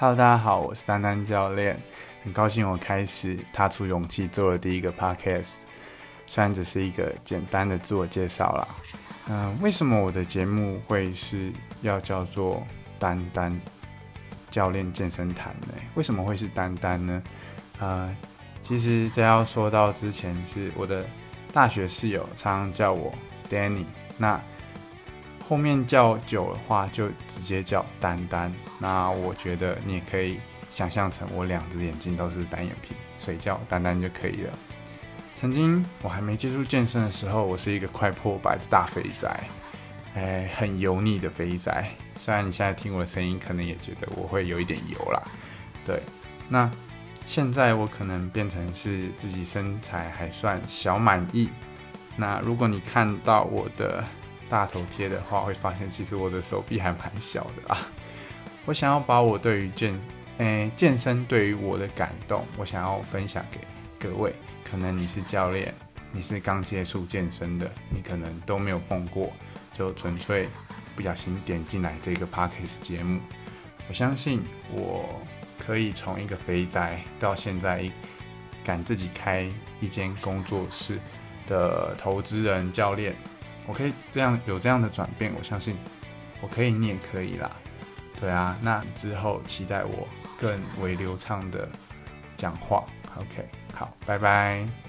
Hello，大家好，我是丹丹教练，很高兴我开始踏出勇气做了第一个 Podcast，虽然只是一个简单的自我介绍啦。嗯，为什么我的节目会是要叫做丹丹教练健身谈呢？为什么会是丹丹呢？呃，其实这要说到之前是我的大学室友常常叫我 Danny，那。后面叫久的话，就直接叫丹丹。那我觉得你也可以想象成我两只眼睛都是单眼皮，所以叫丹丹就可以了。曾经我还没接触健身的时候，我是一个快破百的大肥仔，哎，很油腻的肥仔。虽然你现在听我的声音，可能也觉得我会有一点油啦。对，那现在我可能变成是自己身材还算小满意。那如果你看到我的。大头贴的话，会发现其实我的手臂还蛮小的啊。我想要把我对于健，诶健身对于我的感动，我想要分享给各位。可能你是教练，你是刚接触健身的，你可能都没有碰过，就纯粹不小心点进来这个 podcast 节目。我相信我可以从一个肥宅到现在敢自己开一间工作室的投资人教练。我可以这样有这样的转变，我相信我可以，你也可以啦。对啊，那之后期待我更为流畅的讲话。OK，好，拜拜。